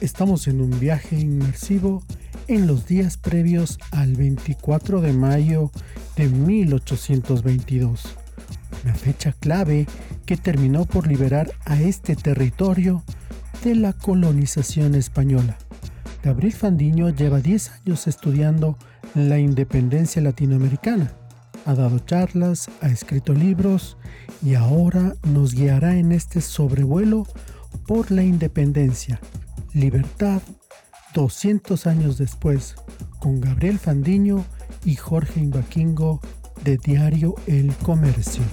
estamos en un viaje inmersivo en los días previos al 24 de mayo de 1822, una fecha clave que terminó por liberar a este territorio de la colonización española. Gabriel Fandiño lleva 10 años estudiando la independencia latinoamericana. Ha dado charlas, ha escrito libros y ahora nos guiará en este sobrevuelo por la independencia, libertad, 200 años después, con Gabriel Fandiño y Jorge Imbaquingo de Diario El Comercio.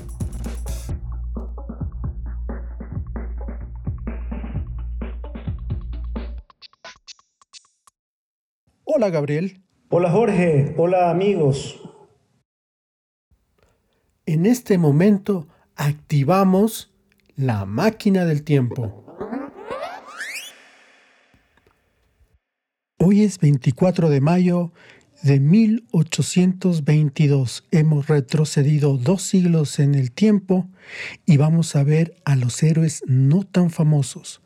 Hola Gabriel. Hola Jorge, hola amigos. En este momento activamos la máquina del tiempo. Hoy es 24 de mayo de 1822. Hemos retrocedido dos siglos en el tiempo y vamos a ver a los héroes no tan famosos,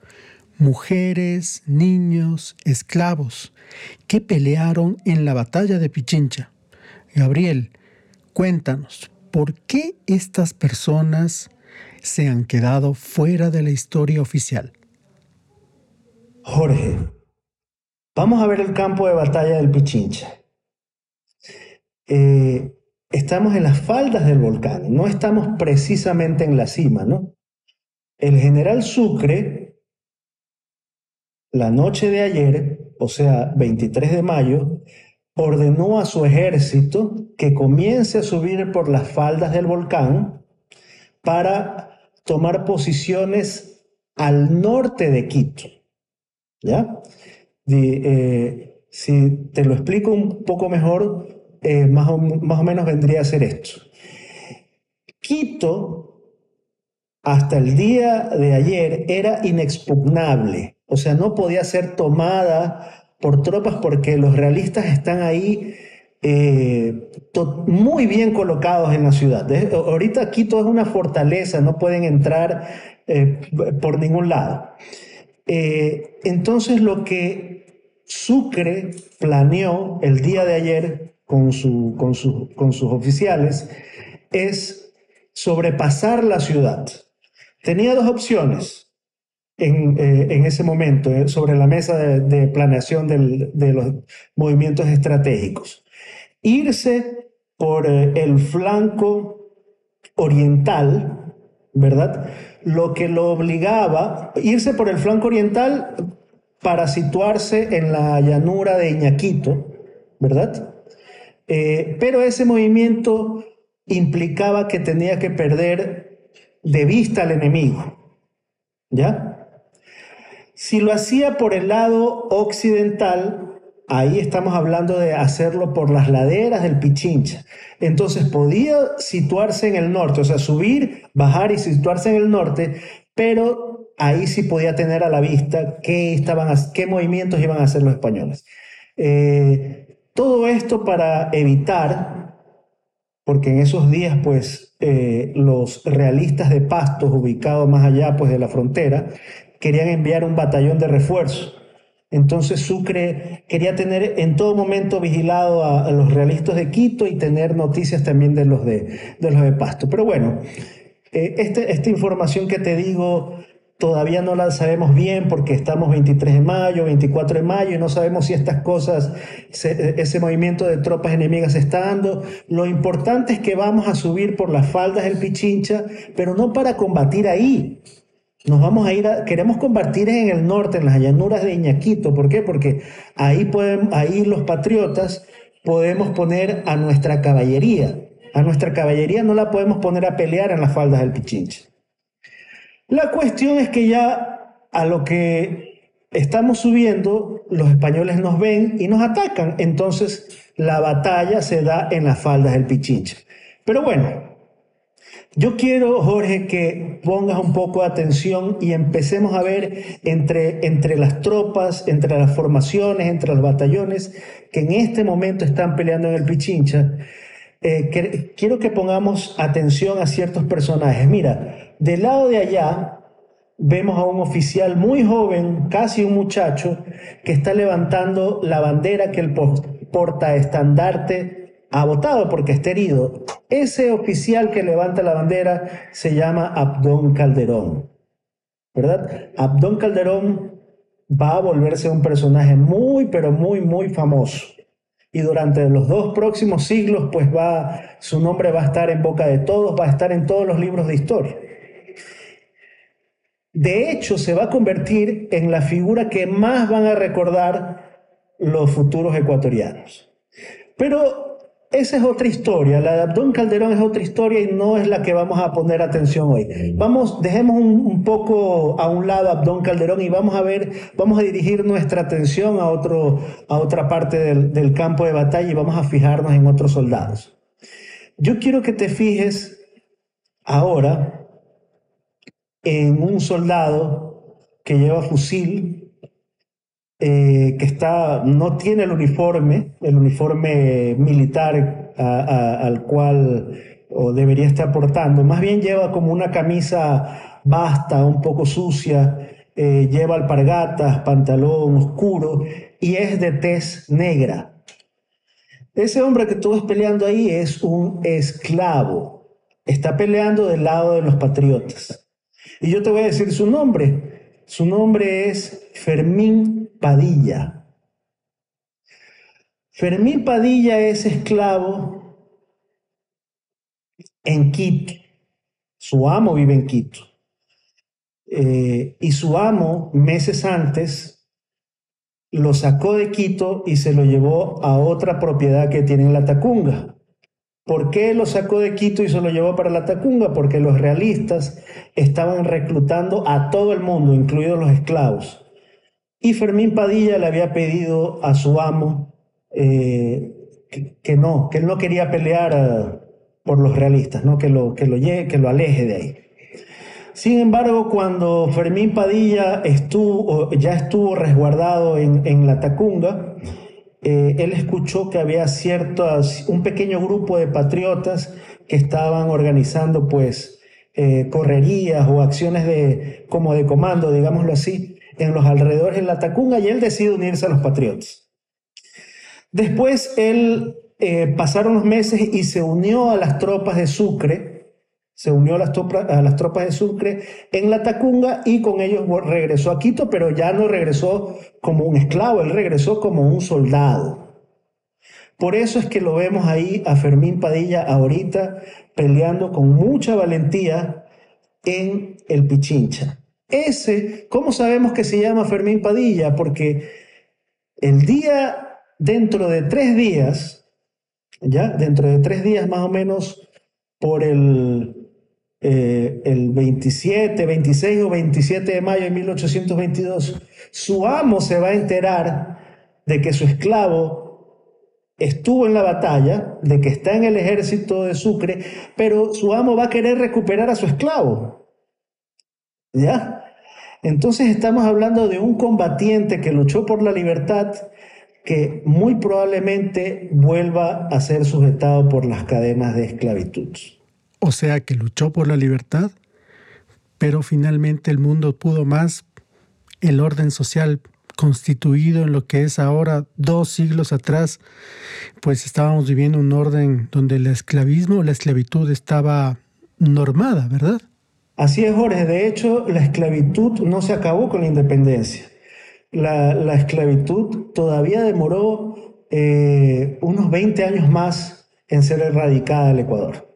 mujeres, niños, esclavos, que pelearon en la batalla de Pichincha. Gabriel, cuéntanos, ¿por qué estas personas se han quedado fuera de la historia oficial? Jorge, vamos a ver el campo de batalla del Pichincha. Eh, estamos en las faldas del volcán, no estamos precisamente en la cima, ¿no? El general Sucre, la noche de ayer, o sea, 23 de mayo, ordenó a su ejército que comience a subir por las faldas del volcán para tomar posiciones al norte de Quito. ¿Ya? Eh, si te lo explico un poco mejor, eh, más, o, más o menos vendría a ser esto. Quito, hasta el día de ayer, era inexpugnable, o sea, no podía ser tomada por tropas porque los realistas están ahí eh, muy bien colocados en la ciudad. ahorita Quito es una fortaleza, no pueden entrar por ningún lado. Entonces lo que Sucre planeó el día de ayer con, con, con sus oficiales es sobrepasar la ciudad. Tenía dos opciones en, eh, en ese momento eh, sobre la mesa de, planeación de los movimientos estratégicos. Irse por eh, el flanco oriental, ¿verdad? Lo que lo obligaba, irse por el flanco oriental para situarse en la llanura de Iñaquito, ¿verdad? pero ese movimiento implicaba que tenía que perder de vista al enemigo, ¿ya? Si lo hacía por el lado occidental, ahí estamos hablando de hacerlo por las laderas del Pichincha. Entonces podía situarse en el norte, o sea, subir, bajar y situarse en el norte, pero ahí sí podía tener a la vista qué, estaban, qué movimientos iban a hacer los españoles. Eh, todo esto para evitar, porque en esos días, pues, eh, los realistas de Pastos, ubicados más allá pues, de la frontera, querían enviar un batallón de refuerzo. Entonces Sucre quería tener en todo momento vigilado a, los realistas de Quito y tener noticias también de los de, de los de Pasto. Pero bueno, eh, este, esta información que te digo todavía no la sabemos bien porque estamos 23 de mayo, 24 de mayo y no sabemos si estas cosas, ese movimiento de tropas enemigas está dando. Lo importante es que vamos a subir por las faldas del Pichincha, pero no para combatir ahí, nos vamos a ir a, queremos convertir en el norte, en las llanuras de Iñaquito. ¿Por qué? Porque ahí, pueden, ahí los patriotas podemos poner a nuestra caballería. A nuestra caballería no la podemos poner a pelear en las faldas del Pichinche. La cuestión es que ya a lo que estamos subiendo, los españoles nos ven y nos atacan. Entonces la batalla se da en las faldas del Pichinche. Pero bueno, yo quiero, Jorge, que pongas un poco de atención y empecemos a ver entre, entre las tropas, entre las formaciones, entre los batallones que en este momento están peleando en el Pichincha. Eh, quiero que pongamos atención a ciertos personajes. Mira, del lado de allá vemos a un oficial muy joven, casi un muchacho, que está levantando la bandera que el portaestandarte ha votado porque está herido. Ese oficial que levanta la bandera se llama Abdón Calderón. ¿Verdad? Abdón Calderón va a volverse un personaje muy, pero muy, muy famoso. Y durante los dos próximos siglos, pues va, su nombre va a estar en boca de todos, va a estar en todos los libros de historia. De hecho, se va a convertir en la figura que más van a recordar los futuros ecuatorianos. Pero esa es otra historia, la de Abdón Calderón es otra historia y no es la que vamos a poner atención hoy. Vamos, dejemos un, poco a un lado Abdón Calderón y vamos a ver, vamos a dirigir nuestra atención a, otro, a otra parte del campo de batalla y vamos a fijarnos en otros soldados. Yo quiero que te fijes ahora en un soldado que lleva fusil, eh, que está, no tiene el uniforme, el uniforme militar al cual o debería estar portando, más bien lleva como una camisa basta, un poco sucia, eh, lleva alpargatas, pantalón oscuro y es de tez negra. Ese hombre que tú ves peleando ahí es un esclavo, está peleando del lado de los patriotas. Y yo te voy a decir su nombre. Su nombre es Fermín Padilla. Fermín Padilla es esclavo en Quito. Su amo vive en Quito. Eh, y su amo, meses antes, lo sacó de Quito y se lo llevó a otra propiedad que tiene en la Tacunga. ¿Por qué lo sacó de Quito y se lo llevó para la Tacunga? Porque los realistas estaban reclutando a todo el mundo, incluidos los esclavos. Y Fermín Padilla le había pedido a su amo eh, que, no, que él no quería pelear eh, por los realistas, ¿no? que, lo, que, lo, que lo aleje de ahí. Sin embargo, cuando Fermín Padilla estuvo, ya estuvo resguardado en, la Tacunga, eh, él escuchó que había ciertos, un pequeño grupo de patriotas que estaban organizando pues correrías o acciones de, como de comando, digámoslo así, en los alrededores de la Tacunga y él decide unirse a los patriotas. Después él eh, pasaron los meses y se unió a las tropas de Sucre, se unió a las, tropas de Sucre en la Tacunga y con ellos regresó a Quito, pero ya no regresó como un esclavo, él regresó como un soldado. Por eso es que lo vemos ahí a Fermín Padilla ahorita peleando con mucha valentía en el Pichincha. Ese, ¿cómo sabemos que se llama Fermín Padilla? Porque el día, dentro de tres días, ya, dentro de tres días más o menos, por el, eh, el 27, 26 o 27 de mayo de 1822, su amo se va a enterar de que su esclavo estuvo en la batalla, de que está en el ejército de Sucre, pero su amo va a querer recuperar a su esclavo. ¿Ya? Entonces estamos hablando de un combatiente que luchó por la libertad que muy probablemente vuelva a ser sujetado por las cadenas de esclavitud. O sea que luchó por la libertad, pero finalmente el mundo pudo más, el orden social constituido en lo que es ahora dos siglos atrás, pues estábamos viviendo un orden donde el esclavismo, la esclavitud estaba normada, ¿verdad? Así es, Jorge. De hecho, la esclavitud no se acabó con la independencia. La, esclavitud todavía demoró eh, unos 20 años más en ser erradicada del Ecuador.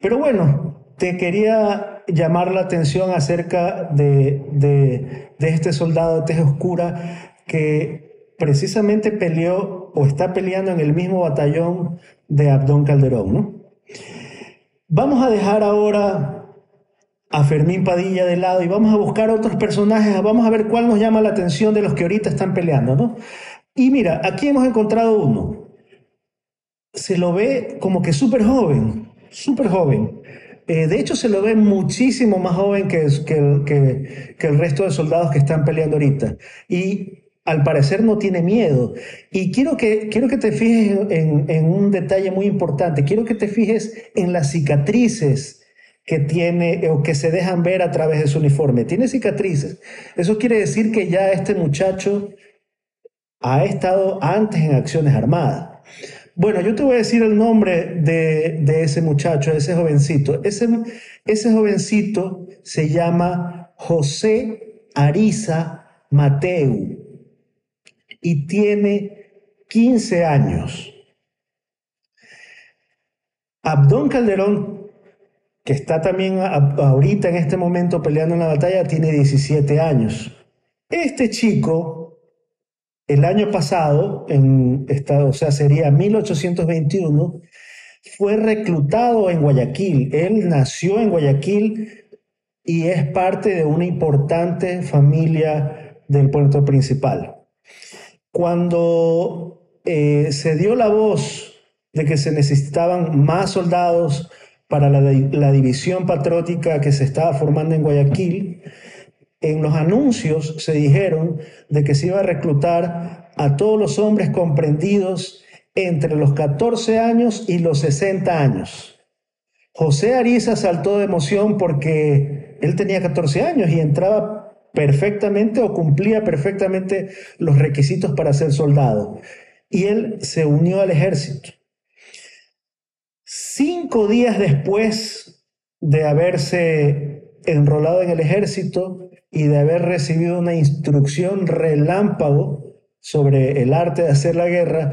Pero bueno, te quería llamar la atención acerca de, de, este soldado de tez oscura que precisamente peleó o está peleando en el mismo batallón de Abdón Calderón. ¿no? Vamos a dejar ahora a Fermín Padilla de lado y vamos a buscar otros personajes, vamos a ver cuál nos llama la atención de los que ahorita están peleando, ¿no? Y mira, aquí hemos encontrado uno. Se lo ve como que súper joven, súper joven. Eh, de hecho, se lo ve muchísimo más joven que, que, el resto de soldados que están peleando ahorita. Y al parecer no tiene miedo. Y quiero que, quiero que te fijes en, en un detalle muy importante. Quiero que te fijes en las cicatrices que tiene o que se dejan ver a través de su uniforme. Tiene cicatrices. Eso quiere decir que ya este muchacho ha estado antes en acciones armadas. Bueno, yo te voy a decir el nombre de, ese muchacho, de ese jovencito. Ese, ese jovencito se llama José Ariza Mateu y tiene 15 años. Abdón Calderón, que está también ahorita en este momento peleando en la batalla, tiene 17 años. Este chico el año pasado, en o sea, sería 1821, fue reclutado en Guayaquil. Él nació en Guayaquil y es parte de una importante familia del puerto principal. Cuando eh, se dio la voz de que se necesitaban más soldados para la, la división patriótica que se estaba formando en Guayaquil, en los anuncios se dijeron de que se iba a reclutar a todos los hombres comprendidos entre los 14 años y los 60 años. José Ariza saltó de emoción porque él tenía 14 años y entraba perfectamente o cumplía perfectamente los requisitos para ser soldado. Y él se unió al ejército. Cinco días después de haberse enrolado en el ejército, y de haber recibido una instrucción relámpago sobre el arte de hacer la guerra,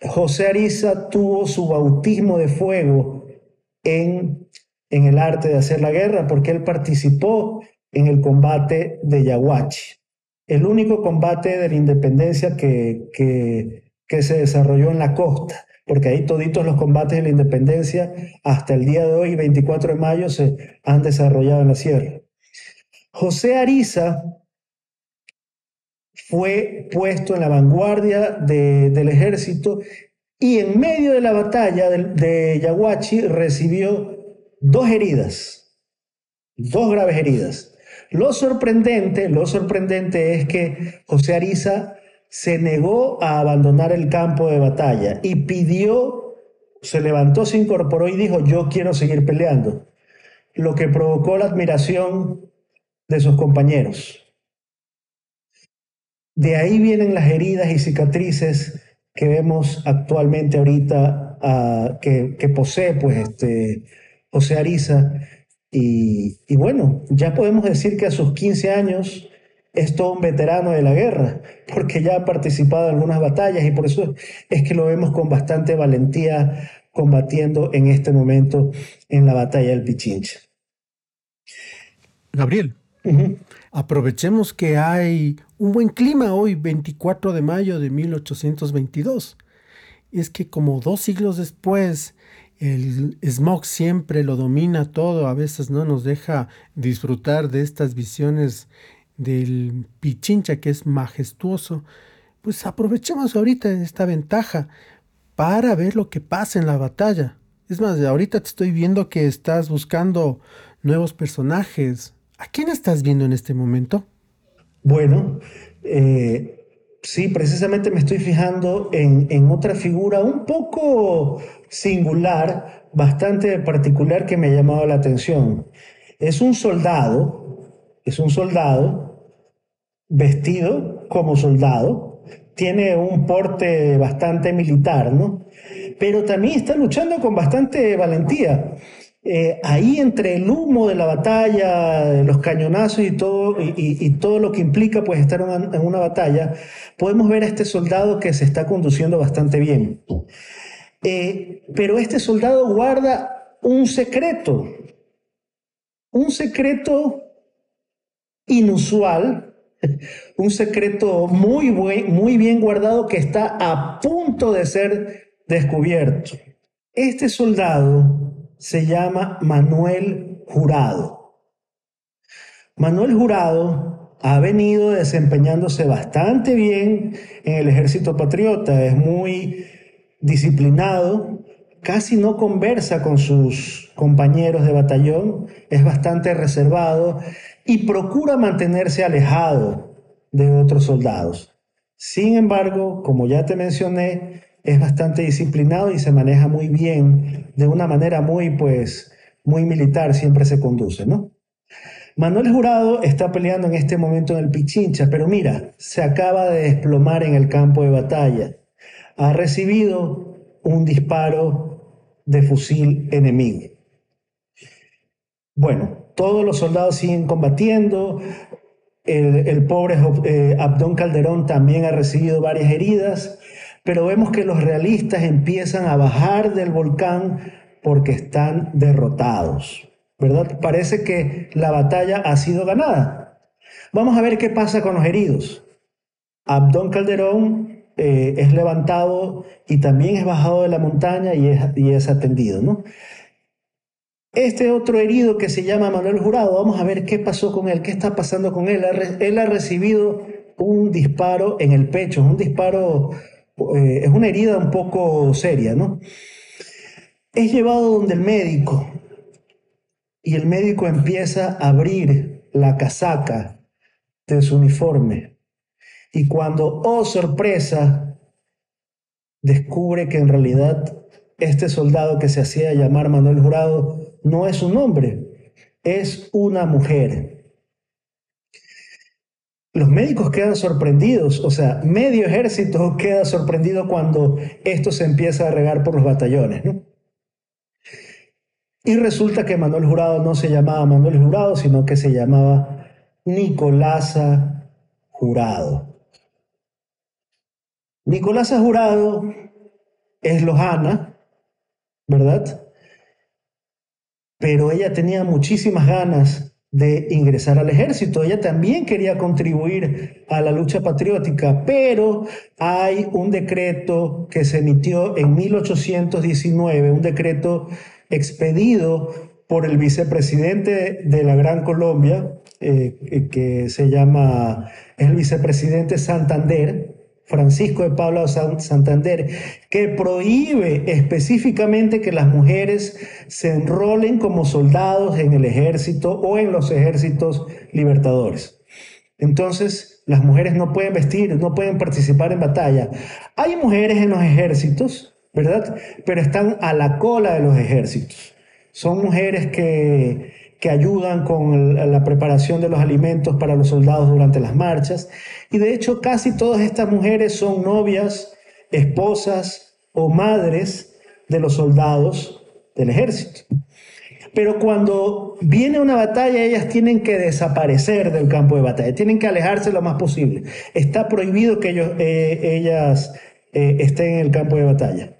José Ariza tuvo su bautismo de fuego en, en el arte de hacer la guerra porque él participó en el combate de Yaguachi, el único combate de la independencia que, que, se desarrolló en la costa porque ahí toditos los combates de la independencia hasta el día de hoy, 24 de mayo, se han desarrollado en la sierra. José Ariza fue puesto en la vanguardia del ejército y en medio de la batalla de, de Yaguachi recibió dos heridas, dos graves heridas. Lo sorprendente, lo sorprendente es que José Ariza se negó a abandonar el campo de batalla y pidió, se levantó, se incorporó y dijo, yo quiero seguir peleando, lo que provocó la admiración de sus compañeros. De ahí vienen las heridas y cicatrices que vemos actualmente ahorita ah, que, posee pues este José Ariza. Y, y, bueno, ya podemos decir que a sus 15 años es todo un veterano de la guerra, porque ya ha participado en algunas batallas y por eso es que lo vemos con bastante valentía combatiendo en este momento en la batalla del Pichincha. Gabriel, Aprovechemos que hay un buen clima hoy, 24 de mayo de 1822. Es que como dos siglos después, el smog siempre lo domina todo, a veces no nos deja disfrutar de estas visiones del Pichincha que es majestuoso. Pues aprovechemos ahorita esta ventaja para ver lo que pasa en la batalla. Es más, ahorita te estoy viendo que estás buscando nuevos personajes, ¿A quién estás viendo en este momento? Bueno, eh, sí, precisamente me estoy fijando en, en, otra figura un poco singular, bastante particular que me ha llamado la atención. Es un soldado, es un soldado vestido como soldado, tiene un porte bastante militar, ¿no? Pero también está luchando con bastante valentía. Eh, ahí entre el humo de la batalla, los cañonazos y todo, y, todo lo que implica pues estar en una batalla, podemos ver a este soldado que se está conduciendo bastante bien. Eh, pero este soldado guarda un secreto, un secreto inusual, un secreto muy, muy bien guardado que está a punto de ser descubierto. Este soldado se llama Manuel Jurado. Manuel Jurado ha venido desempeñándose bastante bien en el ejército patriota, es muy disciplinado, casi no conversa con sus compañeros de batallón, es bastante reservado y procura mantenerse alejado de otros soldados. Sin embargo, como ya te mencioné, es bastante disciplinado y se maneja muy bien, de una manera muy, pues, muy militar siempre se conduce, ¿no? Manuel Jurado está peleando en este momento en el Pichincha, pero mira, se acaba de desplomar en el campo de batalla. Ha recibido un disparo de fusil enemigo. Bueno, todos los soldados siguen combatiendo. El, pobre eh, Abdón Calderón también ha recibido varias heridas, pero vemos que los realistas empiezan a bajar del volcán porque están derrotados. ¿Verdad? Parece que la batalla ha sido ganada. Vamos a ver qué pasa con los heridos. Abdón Calderón eh, es levantado y también es bajado de la montaña y es, y es atendido, ¿no? Este otro herido que se llama Manuel Jurado, vamos a ver qué pasó con él, qué está pasando con él. Él ha recibido un disparo en el pecho, un disparo, eh, es una herida un poco seria, ¿no? Es llevado donde el médico y el médico empieza a abrir la casaca de su uniforme. Y cuando, oh sorpresa, descubre que en realidad este soldado que se hacía llamar Manuel Jurado no es un hombre, es una mujer. Los médicos quedan sorprendidos, o sea, medio ejército queda sorprendido cuando esto se empieza a regar por los batallones. Y resulta que Manuel Jurado no se llamaba Manuel Jurado, sino que se llamaba Nicolasa Jurado. Nicolasa Jurado es lojana, ¿verdad? pero ella tenía muchísimas ganas de ingresar al ejército. Ella también quería contribuir a la lucha patriótica, pero hay un decreto que se emitió en 1819, un decreto expedido por el vicepresidente de la Gran Colombia, eh, que se llama, el vicepresidente Santander, Francisco de Pablo Santander, que prohíbe específicamente que las mujeres se enrolen como soldados en el ejército o en los ejércitos libertadores. Entonces, las mujeres no pueden vestir, no pueden participar en batalla. Hay mujeres en los ejércitos, ¿verdad? Pero están a la cola de los ejércitos. Son mujeres que que ayudan con la preparación de los alimentos para los soldados durante las marchas. Y de hecho casi todas estas mujeres son novias, esposas o madres de los soldados del ejército. Pero cuando viene una batalla, ellas tienen que desaparecer del campo de batalla, tienen que alejarse lo más posible. Está prohibido que ellos, eh, ellas eh, estén en el campo de batalla.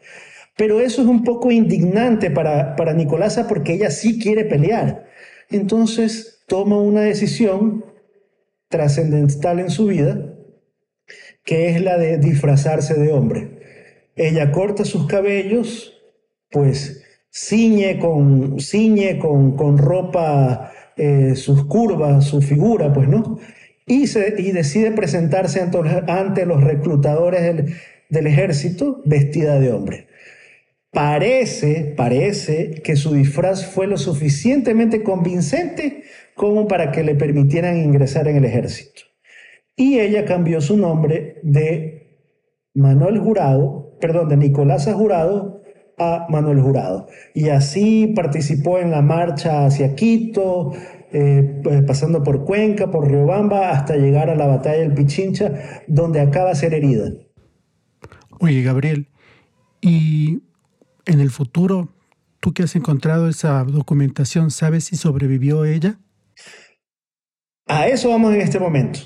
Pero eso es un poco indignante para, para Nicolasa porque ella sí quiere pelear entonces toma una decisión trascendental en su vida, que es la de disfrazarse de hombre. Ella corta sus cabellos, pues ciñe con, ciñe con, ropa eh, sus curvas, su figura, pues, ¿no? Y, se, y decide presentarse ante, los reclutadores del, del ejército vestida de hombre. Parece, parece que su disfraz fue lo suficientemente convincente como para que le permitieran ingresar en el ejército. Y ella cambió su nombre de Manuel Jurado, perdón, de Nicolás Jurado a Manuel Jurado. Y así participó en la marcha hacia Quito, eh, pues, pasando por Cuenca, por Riobamba, hasta llegar a la batalla del Pichincha, donde acaba de ser herida. Oye, Gabriel, y en el futuro, tú que has encontrado esa documentación, ¿sabes si sobrevivió ella? A eso vamos en este momento.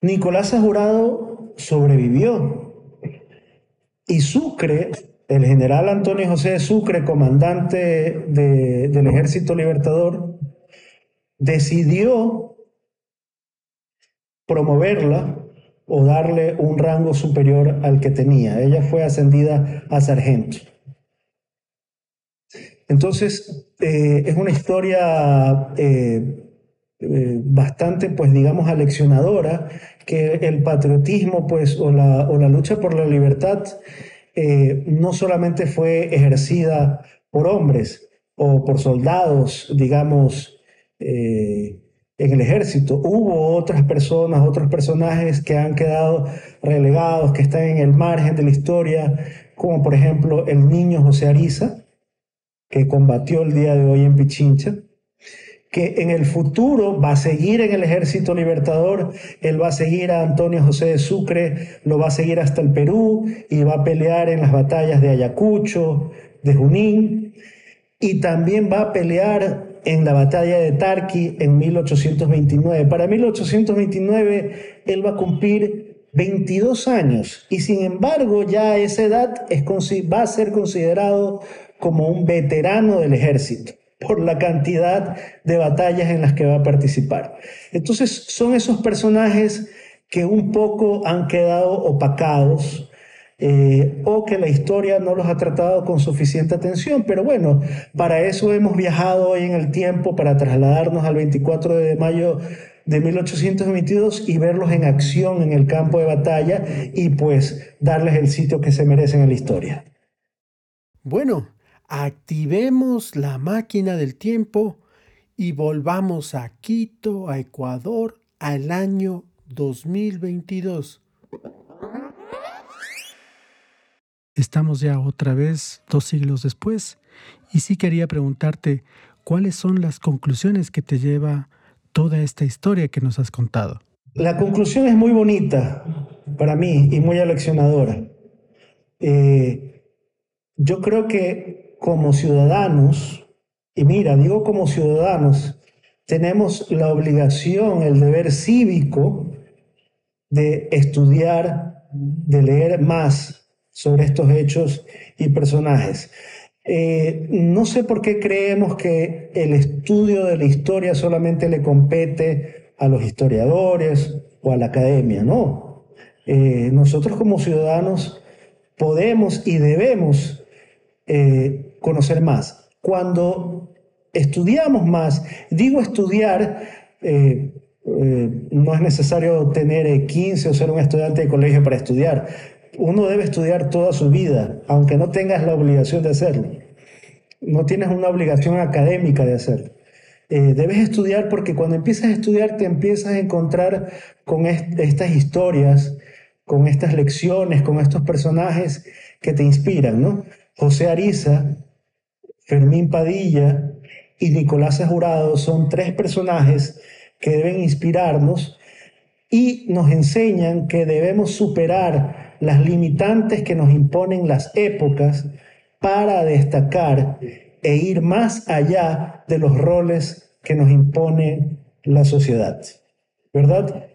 Nicolás Jurado sobrevivió y Sucre, el general Antonio José Sucre, comandante del Ejército Libertador, decidió promoverla o darle un rango superior al que tenía. Ella fue ascendida a sargento. Entonces, eh, es una historia eh, eh, bastante, pues digamos, aleccionadora, que el patriotismo, pues, o la, o la lucha por la libertad, no solamente fue ejercida por hombres o por soldados, digamos, en el ejército. Hubo otras personas, otros personajes que han quedado relegados, que están en el margen de la historia, como por ejemplo el niño José Ariza, que combatió el día de hoy en Pichincha, que en el futuro va a seguir en el ejército libertador, él va a seguir a Antonio José de Sucre, lo va a seguir hasta el Perú y va a pelear en las batallas de Ayacucho, de Junín, y también va a pelear en la batalla de Tarqui en 1829. Para 1829 él va a cumplir 22 años y sin embargo ya a esa edad va a ser considerado como un veterano del ejército por la cantidad de batallas en las que va a participar. Entonces son esos personajes que un poco han quedado opacados eh, o que la historia no los ha tratado con suficiente atención. Pero bueno, para eso hemos viajado hoy en el tiempo, para trasladarnos al 24 de mayo de 1822 y verlos en acción en el campo de batalla y pues darles el sitio que se merecen en la historia. Bueno, activemos la máquina del tiempo y volvamos a Quito, a Ecuador, al año 2022. Estamos ya otra vez dos siglos después y sí quería preguntarte cuáles son las conclusiones que te lleva toda esta historia que nos has contado. La conclusión es muy bonita para mí y muy aleccionadora. Eh, yo creo que como ciudadanos, y mira, digo como ciudadanos, tenemos la obligación, el deber cívico de estudiar, de leer más sobre estos hechos y personajes. Eh, no sé por qué creemos que el estudio de la historia solamente le compete a los historiadores o a la academia, no. Eh, nosotros como ciudadanos podemos y debemos eh, conocer más. Cuando estudiamos más, digo estudiar, no es necesario tener 15 o ser un estudiante de colegio para estudiar uno debe estudiar toda su vida, aunque no tengas la obligación de hacerlo. No tienes una obligación académica de hacerlo. Eh, debes estudiar porque cuando empiezas a estudiar te empiezas a encontrar con estas historias, con estas lecciones, con estos personajes que te inspiran, ¿no? José Ariza, Fermín Padilla y Nicolás Jurado son tres personajes que deben inspirarnos y nos enseñan que debemos superar las limitantes que nos imponen las épocas para destacar e ir más allá de los roles que nos impone la sociedad. ¿Verdad?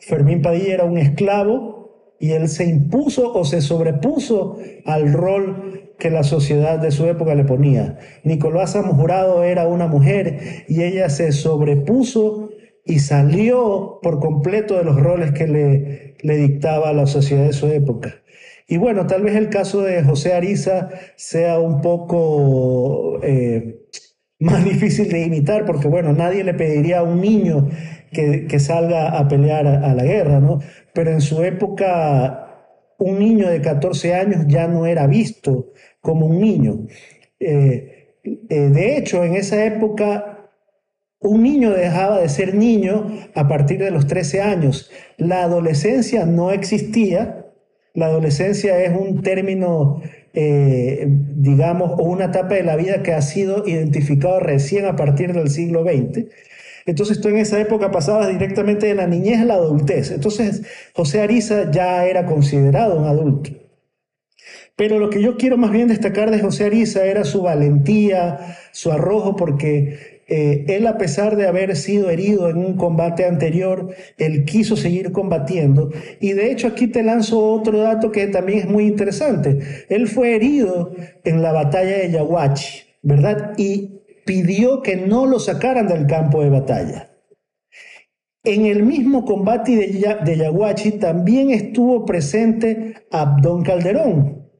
Fermín Padilla era un esclavo y él se impuso o se sobrepuso al rol que la sociedad de su época le ponía. Nicolás Jurado era una mujer y ella se sobrepuso y salió por completo de los roles que le, le dictaba la sociedad de su época. Y bueno, tal vez el caso de José Ariza sea un poco eh, más difícil de imitar, porque bueno, nadie le pediría a un niño que, que salga a pelear a, la guerra, ¿no? Pero en su época, un niño de 14 años ya no era visto como un niño. Eh, eh, de hecho, en esa época un niño dejaba de ser niño a partir de los 13 años. La adolescencia no existía. La adolescencia es un término, eh, digamos, o una etapa de la vida que ha sido identificado recién a partir del siglo XX. Entonces tú en esa época pasabas directamente de la niñez a la adultez. Entonces José Ariza ya era considerado un adulto. Pero lo que yo quiero más bien destacar de José Ariza era su valentía, su arrojo, porque eh, él a pesar de haber sido herido en un combate anterior, él quiso seguir combatiendo. Y de hecho aquí te lanzo otro dato que también es muy interesante. Él fue herido en la batalla de Yaguachi, ¿verdad? Y pidió que no lo sacaran del campo de batalla. En el mismo combate de, Yaguachi también estuvo presente Abdón Calderón.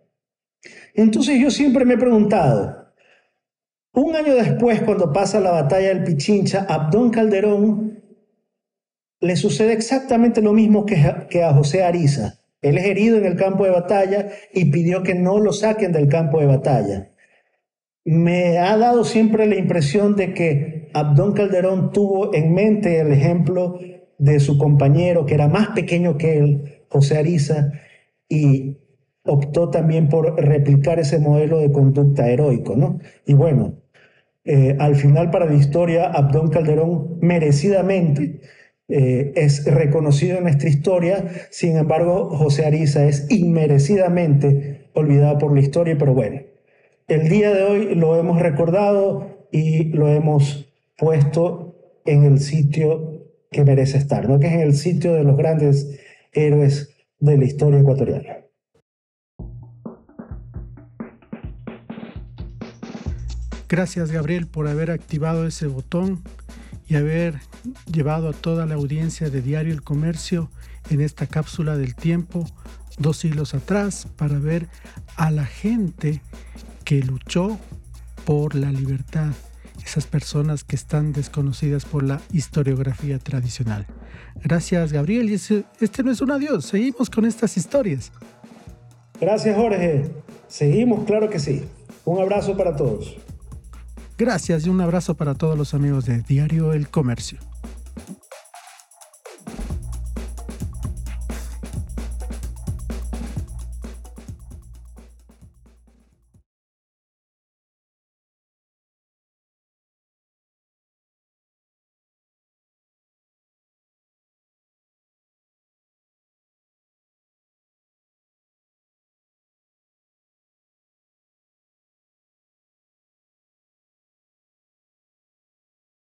Entonces yo siempre me he preguntado, un año después, cuando pasa la batalla del Pichincha, Abdón Calderón le sucede exactamente lo mismo que, que a José Ariza. Él es herido en el campo de batalla y pidió que no lo saquen del campo de batalla. Me ha dado siempre la impresión de que Abdón Calderón tuvo en mente el ejemplo de su compañero, que era más pequeño que él, José Ariza, y optó también por replicar ese modelo de conducta heroico, ¿no? Y bueno, eh, al final para la historia, Abdón Calderón merecidamente eh, es reconocido en nuestra historia, sin embargo, José Ariza es inmerecidamente olvidado por la historia, pero bueno, el día de hoy lo hemos recordado y lo hemos puesto en el sitio que merece estar, ¿no? que es en el sitio de los grandes héroes de la historia ecuatoriana. Gracias Gabriel por haber activado ese botón y haber llevado a toda la audiencia de Diario El Comercio en esta cápsula del tiempo dos siglos atrás para ver a la gente que luchó por la libertad, esas personas que están desconocidas por la historiografía tradicional. Gracias Gabriel y este no es un adiós, seguimos con estas historias. Gracias Jorge, seguimos, claro que sí. Un abrazo para todos. Gracias y un abrazo para todos los amigos de Diario El Comercio.